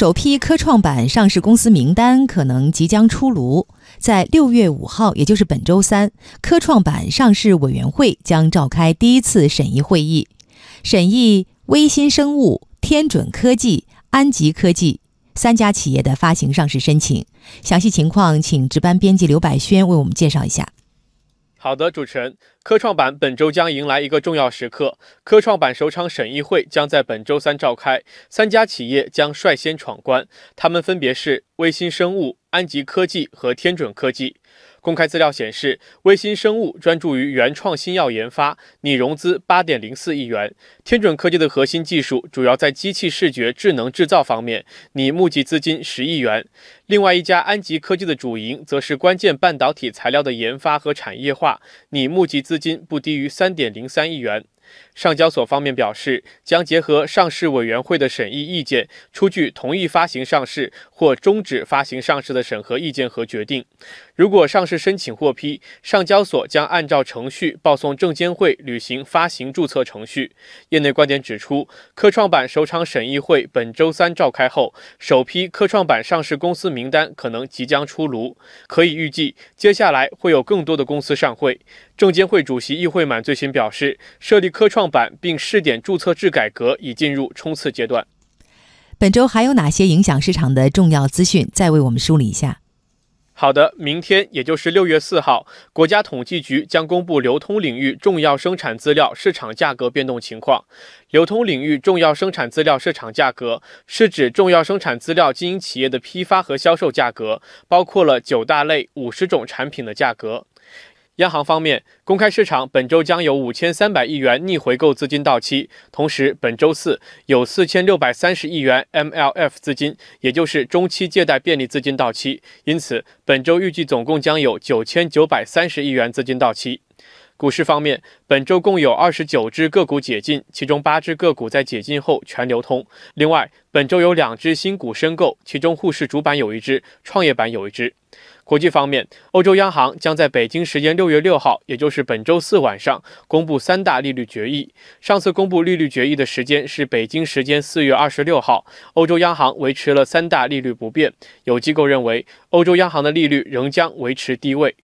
首批科创板上市公司名单可能即将出炉，在六月五号，也就是本周三，科创板上市委员会将召开第一次审议会议，审议微新生物、天准科技、安吉科技三家企业的发行上市申请。详细情况，请值班编辑刘百轩为我们介绍一下。好的，主持人，科创板本周将迎来一个重要时刻，科创板首场审议会将在本周三召开，三家企业将率先闯关，他们分别是微新生物、安吉科技和天准科技。公开资料显示，微星生物专注于原创新药研发，拟融资八点零四亿元。天准科技的核心技术主要在机器视觉智能制造方面，拟募集资金十亿元。另外一家安吉科技的主营则是关键半导体材料的研发和产业化，拟募集资金不低于三点零三亿元。上交所方面表示，将结合上市委员会的审议意见，出具同意发行上市或终止发行上市的审核意见和决定。如果上市申请获批，上交所将按照程序报送证监会履行发行注册程序。业内观点指出，科创板首场审议会本周三召开后，首批科创板上市公司名单可能即将出炉，可以预计接下来会有更多的公司上会。证监会主席易会满最新表示，设立科创板并试点注册制改革已进入冲刺阶段。本周还有哪些影响市场的重要资讯？再为我们梳理一下。好的，明天也就是六月四号，国家统计局将公布流通领域重要生产资料市场价格变动情况。流通领域重要生产资料市场价格是指重要生产资料经营企业的批发和销售价格，包括了九大类五十种产品的价格。央行方面，公开市场本周将有五千三百亿元逆回购资金到期，同时本周四有四千六百三十亿元 MLF 资金，也就是中期借贷便利资金到期，因此本周预计总共将有九千九百三十亿元资金到期。股市方面，本周共有二十九只个股解禁，其中八只个股在解禁后全流通。另外，本周有两只新股申购，其中沪市主板有一只，创业板有一只。国际方面，欧洲央行将在北京时间六月六号，也就是本周四晚上公布三大利率决议。上次公布利率决议的时间是北京时间四月二十六号。欧洲央行维持了三大利率不变。有机构认为，欧洲央行的利率仍将维持低位。